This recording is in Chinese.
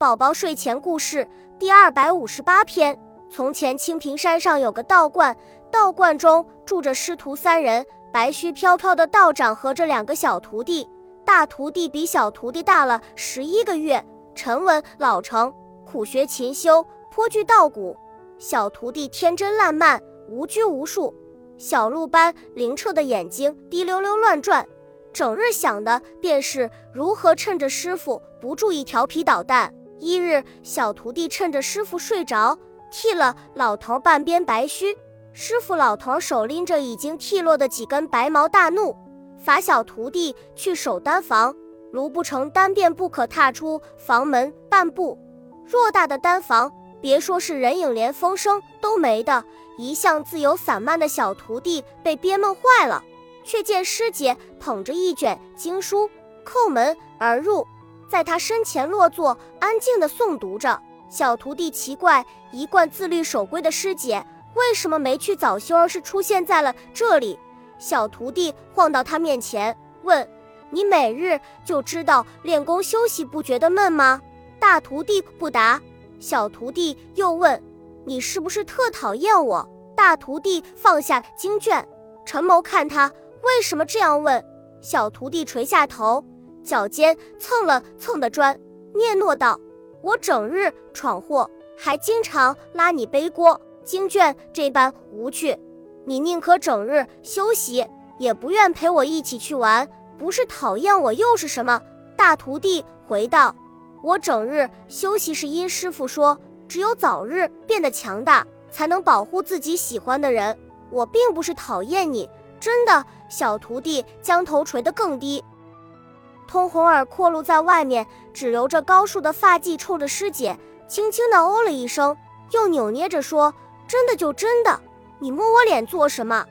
宝宝睡前故事第二百五十八篇：从前，清平山上有个道观，道观中住着师徒三人，白须飘飘的道长和这两个小徒弟。大徒弟比小徒弟大了十一个月，沉稳老成，苦学勤修，颇具道骨；小徒弟天真烂漫，无拘无束，小鹿般灵澈的眼睛滴溜溜乱转，整日想的便是如何趁着师傅不注意调皮捣蛋。一日，小徒弟趁着师傅睡着，剃了老头半边白须。师傅老头手拎着已经剃落的几根白毛，大怒，罚小徒弟去守丹房，如不成单便不可踏出房门半步。偌大的丹房，别说是人影，连风声都没的。一向自由散漫的小徒弟被憋闷坏了，却见师姐捧着一卷经书，叩门而入。在他身前落座，安静地诵读着。小徒弟奇怪，一贯自律守规的师姐为什么没去早修，而是出现在了这里？小徒弟晃到他面前，问：“你每日就知道练功休息，不觉得闷吗？”大徒弟不答。小徒弟又问：“你是不是特讨厌我？”大徒弟放下经卷，沉眸看他，为什么这样问？小徒弟垂下头。脚尖蹭了蹭的砖，嗫嚅道：“我整日闯祸，还经常拉你背锅。经卷这般无趣，你宁可整日休息，也不愿陪我一起去玩。不是讨厌我，又是什么？”大徒弟回道：“我整日休息，是因师傅说，只有早日变得强大，才能保护自己喜欢的人。我并不是讨厌你，真的。”小徒弟将头垂得更低。通红耳廓露在外面，只留着高束的发髻，冲着师姐轻轻的哦了一声，又扭捏着说：“真的就真的，你摸我脸做什么？”